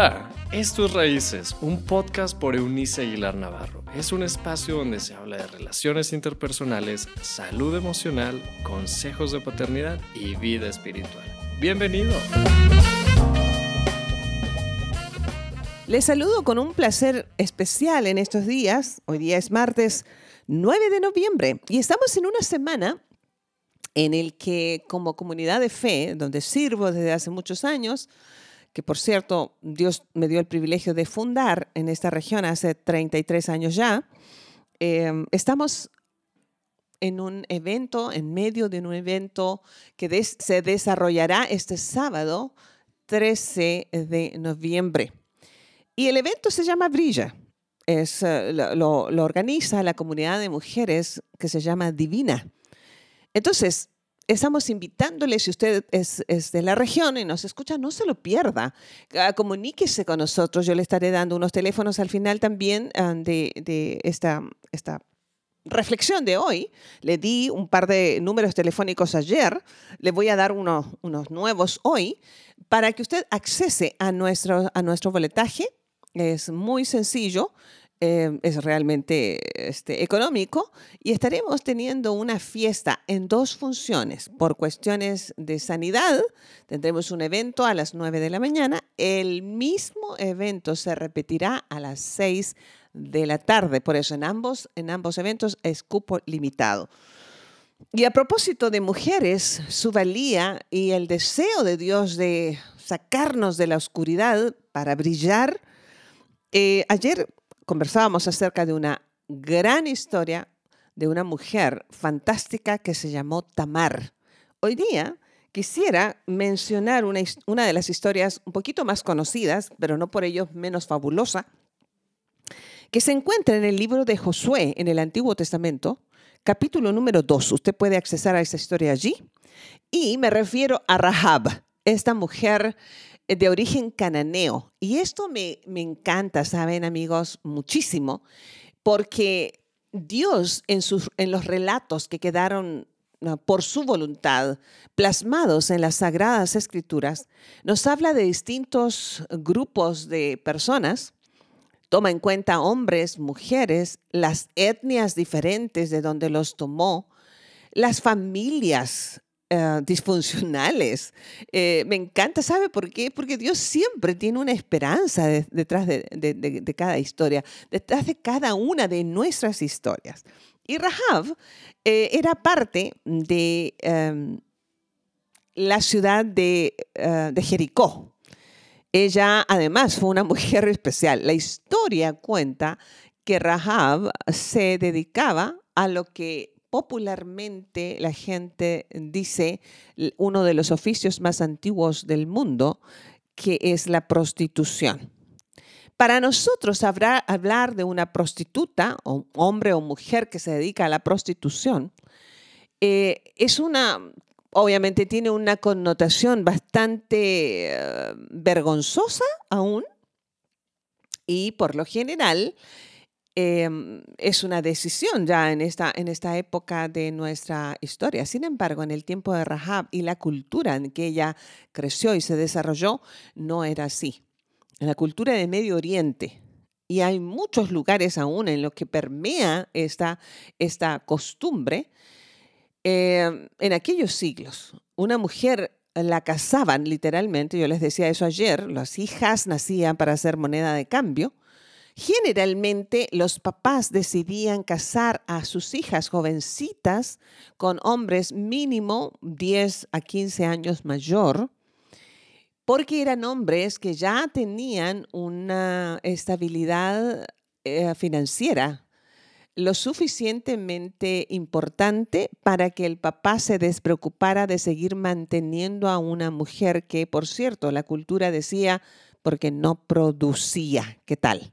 Hola, esto es Raíces, un podcast por Eunice Aguilar Navarro. Es un espacio donde se habla de relaciones interpersonales, salud emocional, consejos de paternidad y vida espiritual. Bienvenido. Les saludo con un placer especial en estos días. Hoy día es martes 9 de noviembre y estamos en una semana en el que como comunidad de fe, donde sirvo desde hace muchos años, que por cierto Dios me dio el privilegio de fundar en esta región hace 33 años ya, eh, estamos en un evento, en medio de un evento que se desarrollará este sábado 13 de noviembre. Y el evento se llama Brilla. Es, eh, lo, lo organiza la comunidad de mujeres que se llama Divina. Entonces, estamos invitándole, si usted es, de la región y nos escucha, no se lo pierda. Ah, comuníquese con nosotros. Yo le estaré dando unos teléfonos al final también ah, de, esta, esta reflexión de hoy. Le di un par de números telefónicos ayer. Le voy a dar unos, unos nuevos hoy para que usted accese a nuestro, a nuestro boletaje. Es muy sencillo. Em, es realmente este, económico y estaremos teniendo una fiesta en dos funciones. Por cuestiones de sanidad, tendremos un evento a las 9 de la mañana. El mismo evento se repetirá a las 6 de la tarde. Por eso en ambos, en ambos eventos es cupo limitado. Y a propósito de mujeres, su valía y el deseo de Dios de sacarnos de la oscuridad para brillar, eh, ayer conversábamos acerca de una gran historia de una mujer fantástica que se llamó Tamar. Hoy día quisiera mencionar una, de las historias un poquito más conocidas, pero no por ello menos fabulosa, que se encuentra en el libro de Josué en el Antiguo Testamento, capítulo número 2. Usted puede accesar a esa historia allí. Y me refiero a Rahab, esta mujer de origen cananeo. Y esto me, me encanta, ¿saben amigos? Muchísimo, porque Dios en, sus, en los relatos que quedaron por su voluntad, plasmados en las sagradas escrituras, nos habla de distintos grupos de personas, toma en cuenta hombres, mujeres, las etnias diferentes de donde los tomó, las familias eh, disfuncionales. Eh, me encanta, ¿sabe por qué? Porque Dios siempre tiene una esperanza detrás de, cada historia, detrás de cada una de nuestras historias. Y Rahab eh, era parte de em, la ciudad de, de Jericó. Ella además fue una mujer especial. La historia cuenta que Rahab se dedicaba a lo que popularmente la gente dice uno de los oficios más antiguos del mundo, que es la prostitución. Para nosotros hablar de una prostituta, hombre o mujer que se dedica a la prostitución, eh, es una, obviamente tiene una connotación bastante eh, vergonzosa aún, y por lo general Em, es una decisión ya en esta, en esta época de nuestra historia. Sin embargo, en el tiempo de Rahab y la cultura en que ella creció y se desarrolló, no era así. En la cultura de Medio Oriente, y hay muchos lugares aún en los que permea esta, esta costumbre, em, en aquellos siglos, una mujer la casaban literalmente, yo les decía eso ayer, las hijas nacían para ser moneda de cambio, Generalmente los papás decidían casar a sus hijas jovencitas con hombres mínimo 10 a 15 años mayor, porque eran hombres que ya tenían una estabilidad eh, financiera lo suficientemente importante para que el papá se despreocupara de seguir manteniendo a una mujer que, por cierto, la cultura decía, porque no producía. ¿Qué tal?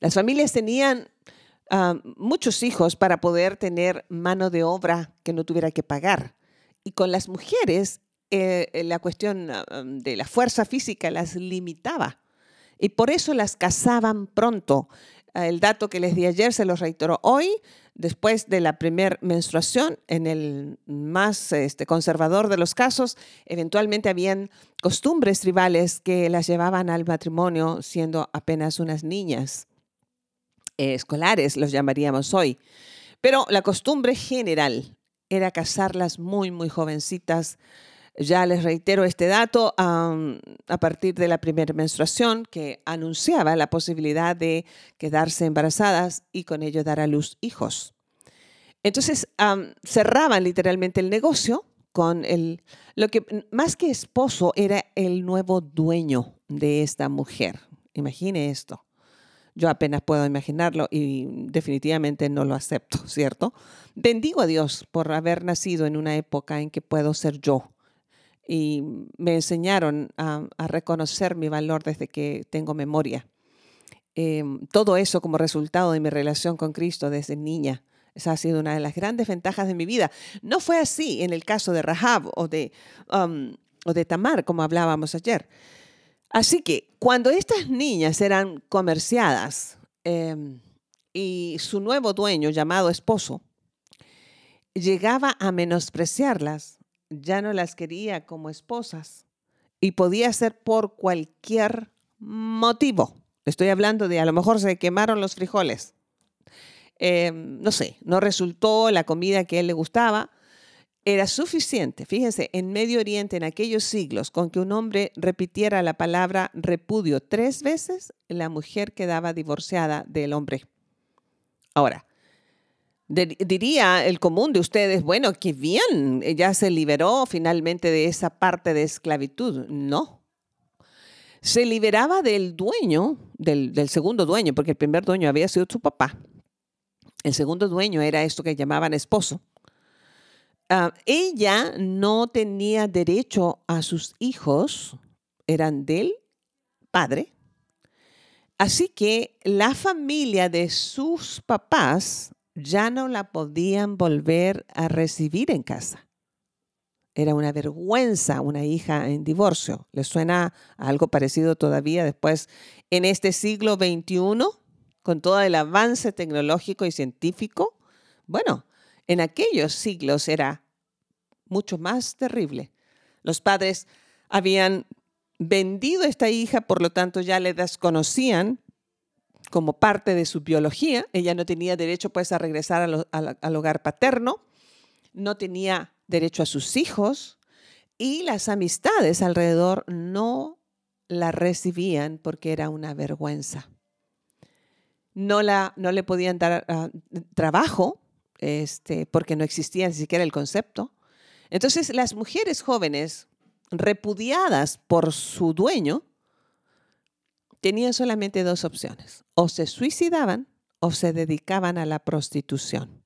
Las familias tenían ah, muchos hijos para poder tener mano de obra que no tuviera que pagar. Y con las mujeres, eh, eh, la cuestión ah, de la fuerza física las limitaba. Y por eso las casaban pronto. El dato que les di ayer se los reitero hoy. después de la primera menstruación, en el más este, conservador de los casos, eventualmente habían costumbres tribales que las llevaban al matrimonio siendo apenas unas niñas eh, escolares, los llamaríamos hoy. Pero la costumbre general era casarlas muy, muy jovencitas. Ya les reitero este dato a partir de la primera menstruación que anunciaba la posibilidad de quedarse embarazadas y con ello dar a luz hijos. Entonces cerraban literalmente el negocio con el, lo que más que esposo era el nuevo dueño de esta mujer. Imagine esto. Yo apenas puedo imaginarlo y definitivamente no lo acepto, ¿cierto? Bendigo a Dios por haber nacido en una época en que puedo ser yo. Y me enseñaron a, reconocer mi valor desde que tengo memoria. Em, todo eso como resultado de mi relación con Cristo desde niña. Esa ha sido una de las grandes ventajas de mi vida. No fue así en el caso de Rahab o de, um, o de Tamar, como hablábamos ayer. Así que cuando estas niñas eran comerciadas em, y su nuevo dueño, llamado esposo, llegaba a menospreciarlas, ya no las quería como esposas y podía ser por cualquier motivo. Estoy hablando de a lo mejor se quemaron los frijoles. Em, no sé, no resultó la comida que él le gustaba era suficiente, fíjense, en Medio Oriente en aquellos siglos, con que un hombre repitiera la palabra repudio tres veces, la mujer quedaba divorciada del hombre. Ahora, diría el común de ustedes, bueno, qué bien, ya se liberó finalmente de esa parte de esclavitud. No. Se liberaba del dueño, del, del segundo dueño, porque el primer dueño había sido su papá. El segundo dueño era esto que llamaban esposo. Ah, ella no tenía derecho a sus hijos, eran del padre. Así que la familia de sus papás ya no la podían volver a recibir en casa. Era una vergüenza una hija en divorcio. ¿Les suena algo parecido todavía después en este siglo XXI, con todo el avance tecnológico y científico? Bueno, en aquellos siglos era mucho más terrible. Los padres habían vendido a esta hija, por lo tanto ya le desconocían como parte de su biología. Ella no tenía derecho pues a regresar al hogar paterno, no tenía derecho a sus hijos y las amistades alrededor no la recibían porque era una vergüenza. No, la, no le podían dar ah, trabajo este, porque no existía ni siquiera el concepto. Entonces las mujeres jóvenes, repudiadas por su dueño, tenían solamente dos opciones. O se suicidaban o se dedicaban a la prostitución.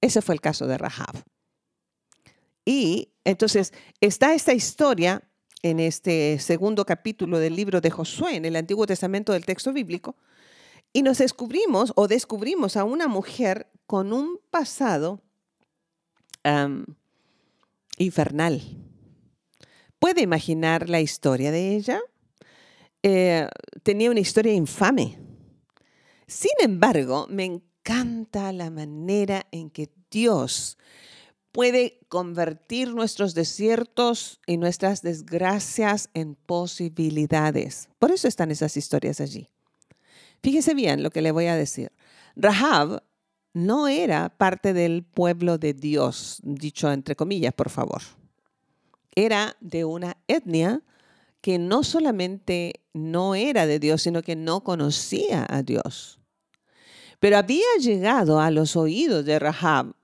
Ese fue el caso de Rahab. Y entonces está esta historia en este segundo capítulo del libro de Josué, en el Antiguo Testamento del texto bíblico, y nos descubrimos o descubrimos a una mujer con un pasado infernal. ¿Puede imaginar la historia de ella? Eh, tenía una historia infame. Sin embargo, me encanta la manera en que Dios puede convertir nuestros desiertos y nuestras desgracias en posibilidades. Por eso están esas historias allí. Fíjese bien lo que le voy a decir. Rahab no era parte del pueblo de Dios, dicho entre comillas, por favor. Era de una etnia que no solamente no era de Dios, sino que no conocía a Dios. Pero había llegado a los oídos de Rahab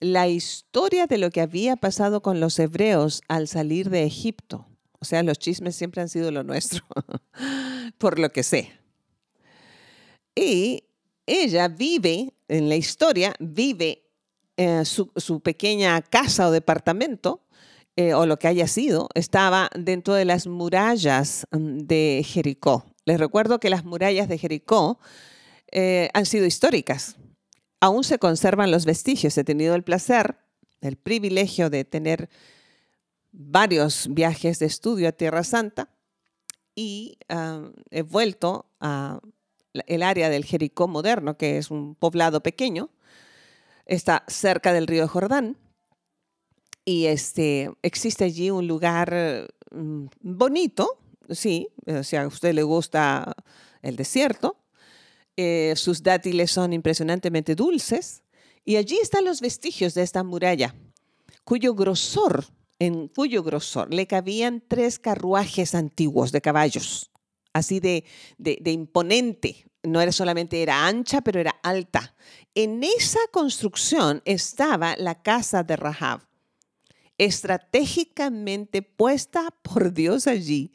la historia de lo que había pasado con los hebreos al salir de Egipto. O sea, los chismes siempre han sido lo nuestro, por lo que sé. Y ella vive, en la historia, vive eh, su, pequeña casa o departamento, eh, o lo que haya sido, estaba dentro de las murallas mm, de Jericó. Les recuerdo que las murallas de Jericó eh, han sido históricas. Aún se conservan los vestigios. He tenido el placer, el privilegio de tener varios viajes de estudio a Tierra Santa y ah, he vuelto a el área del Jericó moderno, que es un poblado pequeño, está cerca del río Jordán. Y este, existe allí un lugar mm, bonito, sí, si a usted le gusta el desierto. Eh, sus dátiles son impresionantemente dulces. Y allí están los vestigios de esta muralla, cuyo grosor, en cuyo grosor le cabían tres carruajes antiguos de caballos, así de, imponente. No era solamente era ancha, pero era alta. En esa construcción estaba la casa de Rahab, estratégicamente puesta por Dios allí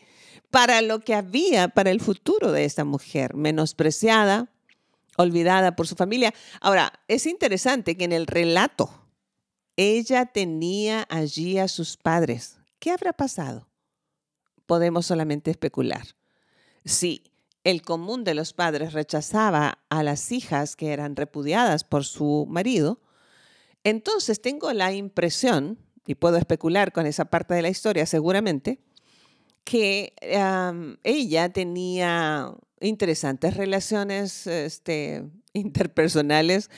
para lo que había para el futuro de esta mujer, menospreciada, olvidada por su familia. Ahora, es interesante que en el relato ella tenía allí a sus padres. ¿Qué habrá pasado? Podemos solamente especular. Si el común de los padres rechazaba a las hijas que eran repudiadas por su marido, entonces tengo la impresión, y puedo especular con esa parte de la historia seguramente, que ella tenía interesantes relaciones este, interpersonales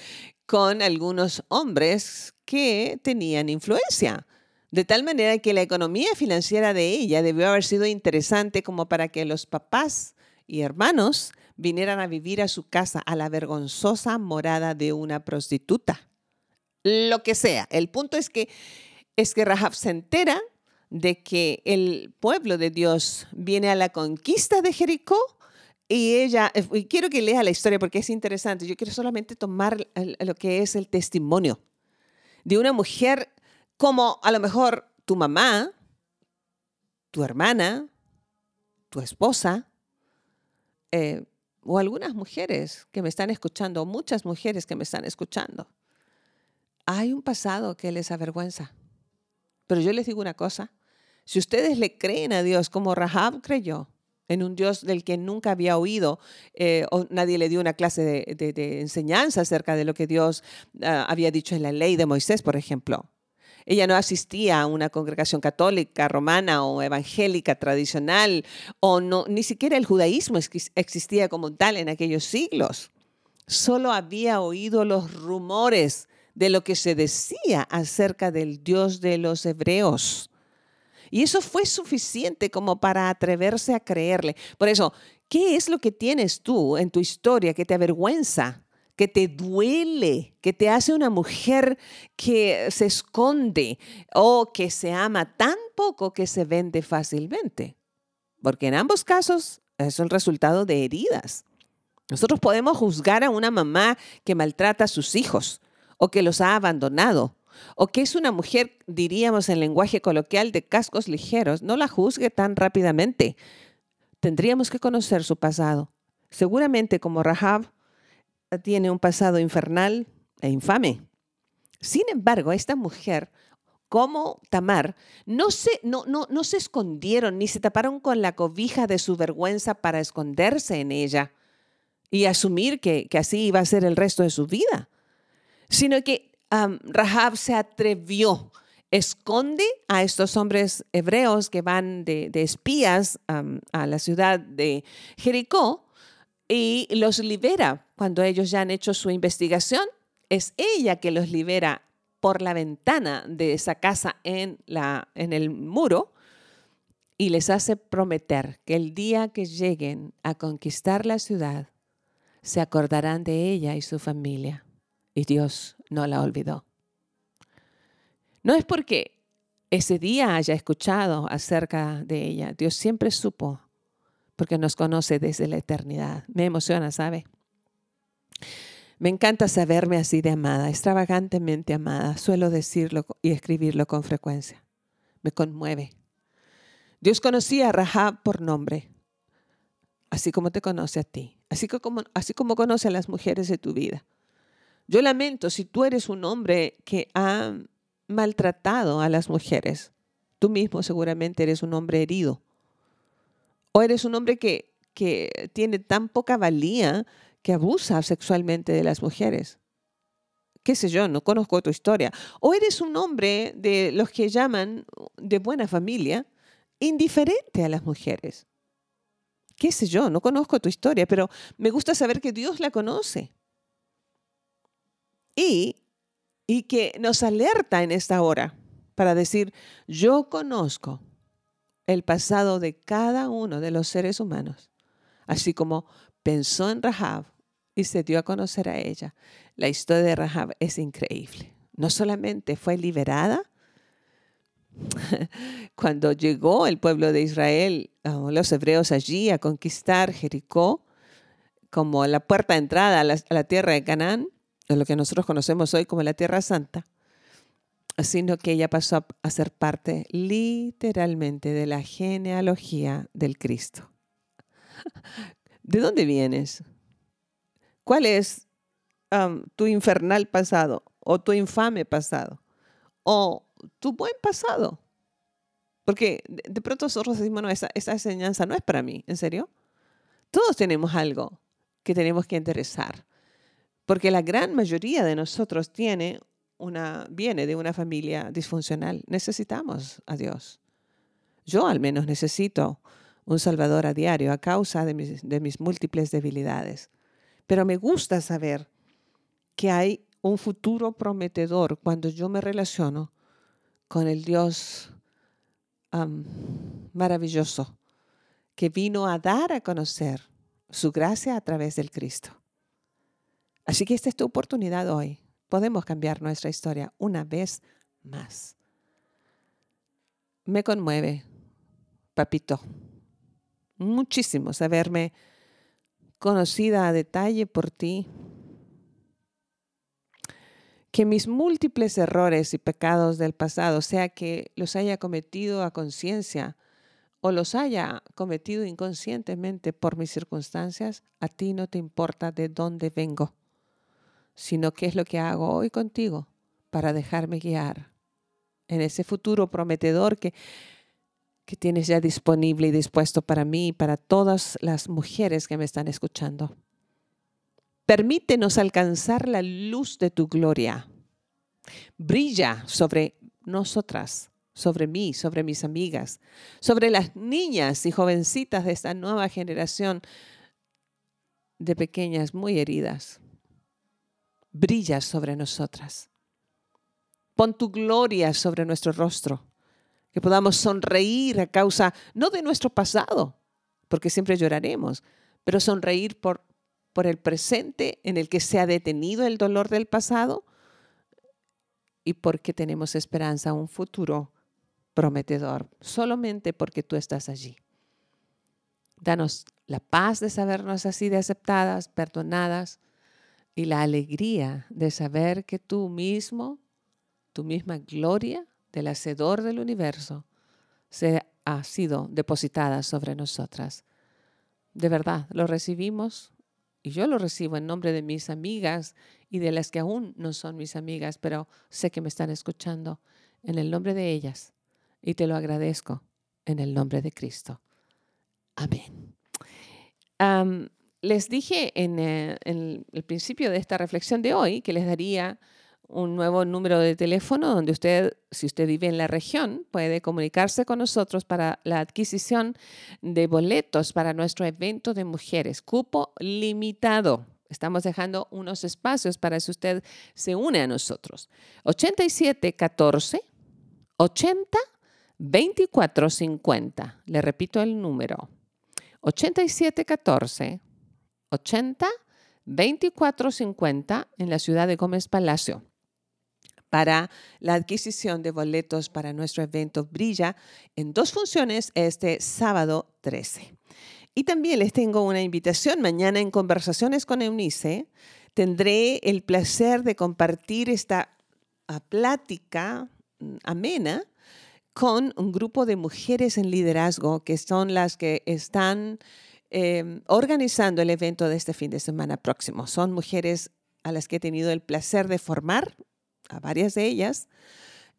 con algunos hombres que tenían influencia. De tal manera que la economía financiera de ella debió haber sido interesante como para que los papás y hermanos vinieran a vivir a su casa a la vergonzosa morada de una prostituta. Lo que sea. El punto es que es que Rahab se entera de que el pueblo de Dios viene a la conquista de Jericó y ella, eh, y quiero que lea la historia porque es interesante, yo quiero solamente tomar lo que es el testimonio de una mujer como a lo mejor tu mamá, tu hermana, tu esposa, eh, o algunas mujeres que me están escuchando, muchas mujeres que me están escuchando. Hay un pasado que les avergüenza. Pero yo les digo una cosa, si ustedes le creen a Dios como Rahab creyó, en un Dios del que nunca había oído, eh, o nadie le dio una clase de, enseñanza acerca de lo que Dios ah, había dicho en la ley de Moisés, por ejemplo. Ella no asistía a una congregación católica, romana o evangélica tradicional, o no, ni siquiera el judaísmo existía como tal en aquellos siglos. Solo había oído los rumores de lo que se decía acerca del Dios de los hebreos. Y eso fue suficiente como para atreverse a creerle. Por eso, ¿qué es lo que tienes tú en tu historia que te avergüenza, que te duele, que te hace una mujer que se esconde o que se ama tan poco que se vende fácilmente? Porque en ambos casos es el resultado de heridas. Nosotros podemos juzgar a una mamá que maltrata a sus hijos o que los ha abandonado o que es una mujer, diríamos en lenguaje coloquial, de cascos ligeros, no la juzgue tan rápidamente. Tendríamos que conocer su pasado. Seguramente como Rahab tiene un pasado infernal e infame. Sin embargo, esta mujer, como Tamar, no se, no, no, no se escondieron ni se taparon con la cobija de su vergüenza para esconderse en ella y asumir que, que así iba a ser el resto de su vida, sino que Rahab se atrevió, esconde a estos hombres hebreos que van de, espías a la ciudad de Jericó y los libera cuando ellos ya han hecho su investigación. Es ella que los libera por la ventana de esa casa en, la, en el muro y les hace prometer que el día que lleguen a conquistar la ciudad, se acordarán de ella y su familia. Y Dios no la olvidó. No es porque ese día haya escuchado acerca de ella. Dios siempre supo, porque nos conoce desde la eternidad. Me emociona, ¿sabe? Me encanta saberme así de amada, extravagantemente amada. Suelo decirlo y escribirlo con frecuencia. Me conmueve. Dios conocía a Rahab por nombre, así como te conoce a ti, así como, así como conoce a las mujeres de tu vida. Yo lamento si tú eres un hombre que ha maltratado a las mujeres. Tú mismo seguramente eres un hombre herido. O eres un hombre que, que tiene tan poca valía que abusa sexualmente de las mujeres. Qué sé yo, no conozco tu historia. O eres un hombre de los que llaman de buena familia, indiferente a las mujeres. qué sé yo, no conozco tu historia, pero me gusta saber que Dios la conoce. Y, y que nos alerta en esta hora para decir, yo conozco el pasado de cada uno de los seres humanos, así como pensó en Rahab y se dio a conocer a ella. La historia de Rahab es increíble. No solamente fue liberada, cuando llegó el pueblo de Israel, los hebreos allí a conquistar Jericó, como la puerta de entrada a la, tierra de Canaán, lo que nosotros conocemos hoy como la Tierra Santa, sino que ella pasó a, ser parte literalmente de la genealogía del Cristo. ¿De dónde vienes? ¿Cuál es tu infernal pasado o tu infame pasado o tu buen pasado? Porque de pronto nosotros decimos, no, esa, esa enseñanza no es para mí, ¿en serio? Todos tenemos algo que tenemos que interesar, porque la gran mayoría de nosotros tiene una, viene de una familia disfuncional. Necesitamos a Dios. Yo al menos necesito un Salvador a diario a causa de mis, de mis múltiples debilidades. Pero me gusta saber que hay un futuro prometedor cuando yo me relaciono con el Dios maravilloso que vino a dar a conocer su gracia a través del Cristo. Así que esta es tu oportunidad hoy podemos cambiar nuestra historia una vez más. Me conmueve, papito, muchísimo saberme conocida a detalle por ti. Que mis múltiples errores y pecados del pasado, sea que los haya cometido a conciencia o los haya cometido inconscientemente por mis circunstancias, a ti no te importa de dónde vengo sino qué es lo que hago hoy contigo para dejarme guiar en ese futuro prometedor que, que tienes ya disponible y dispuesto para mí y para todas las mujeres que me están escuchando. Permítenos alcanzar la luz de tu gloria. Brilla sobre nosotras, sobre mí, sobre mis amigas, sobre las niñas y jovencitas de esta nueva generación de pequeñas muy heridas brilla sobre nosotras. Pon tu gloria sobre nuestro rostro, que podamos sonreír a causa no de nuestro pasado, porque siempre lloraremos, pero sonreír por, por el presente en el que se ha detenido el dolor del pasado y porque tenemos esperanza a un futuro prometedor, solamente porque tú estás allí. Danos la paz de sabernos así de aceptadas, perdonadas, y la alegría de saber que tú mismo, tu misma gloria del Hacedor del universo, se ha sido depositada sobre nosotras. De verdad, lo recibimos y yo lo recibo en nombre de mis amigas y de las que aún no son mis amigas, pero sé que me están escuchando en el nombre de ellas y te lo agradezco en el nombre de Cristo. Amén. Les dije eh, en, el principio de esta reflexión de hoy que les daría un nuevo número de teléfono donde usted, si usted vive en la región, puede comunicarse con nosotros para la adquisición de boletos para nuestro evento de mujeres. Cupo limitado. Estamos dejando unos espacios para que usted se une a nosotros. 8714 80 24 50. Le repito el número. 8714 80 2450 en la ciudad de Gómez Palacio para la adquisición de boletos para nuestro evento Brilla en dos funciones este sábado 13. Y también les tengo una invitación mañana en Conversaciones con Eunice. Tendré el placer de compartir esta ah, plática mm, amena con un grupo de mujeres en liderazgo que son las que están Em, organizando el evento de este fin de semana próximo. Son mujeres a las que he tenido el placer de formar, a varias de ellas.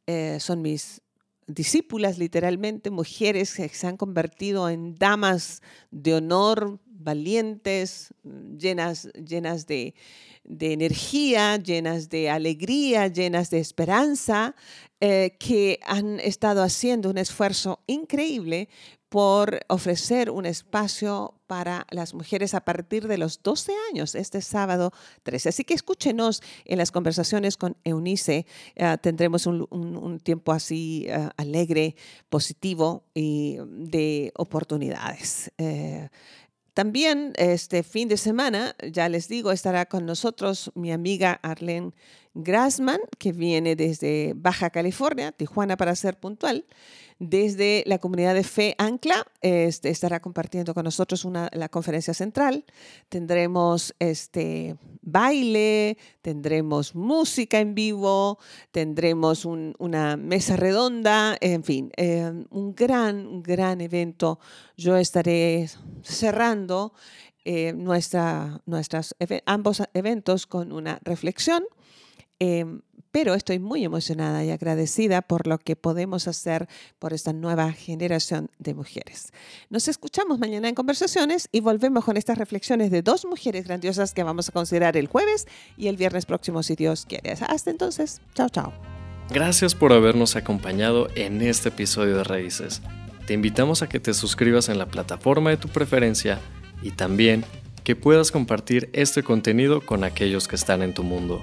Eh, son mis discípulas, literalmente, mujeres que se han convertido en damas de honor, valientes, llenas, llenas de, energía, llenas de alegría, llenas de esperanza, eh, que han estado haciendo un esfuerzo increíble por ofrecer un espacio para las mujeres a partir de los 12 años, este sábado 13. Así que escúchenos en las conversaciones con Eunice. Eh, tendremos un, tiempo así eh, alegre, positivo y de oportunidades. Eh, también este fin de semana, ya les digo, estará con nosotros mi amiga Arlene Grassman, que viene desde Baja California, Tijuana para ser puntual desde la comunidad de Fe Ancla. Este, estará compartiendo con nosotros una, la conferencia central. Tendremos este, baile, tendremos música en vivo, tendremos una mesa redonda, en fin, eh, un gran, gran evento. Yo estaré cerrando eh, nuestra, nuestras, ambos eventos con una reflexión. Em, pero estoy muy emocionada y agradecida por lo que podemos hacer por esta nueva generación de mujeres. Nos escuchamos mañana en conversaciones y volvemos con estas reflexiones de dos mujeres grandiosas que vamos a considerar el jueves y el viernes próximo si Dios quiere. Hasta entonces, chao, chao. Gracias por habernos acompañado en este episodio de Raíces. Te invitamos a que te suscribas en la plataforma de tu preferencia y también que puedas compartir este contenido con aquellos que están en tu mundo.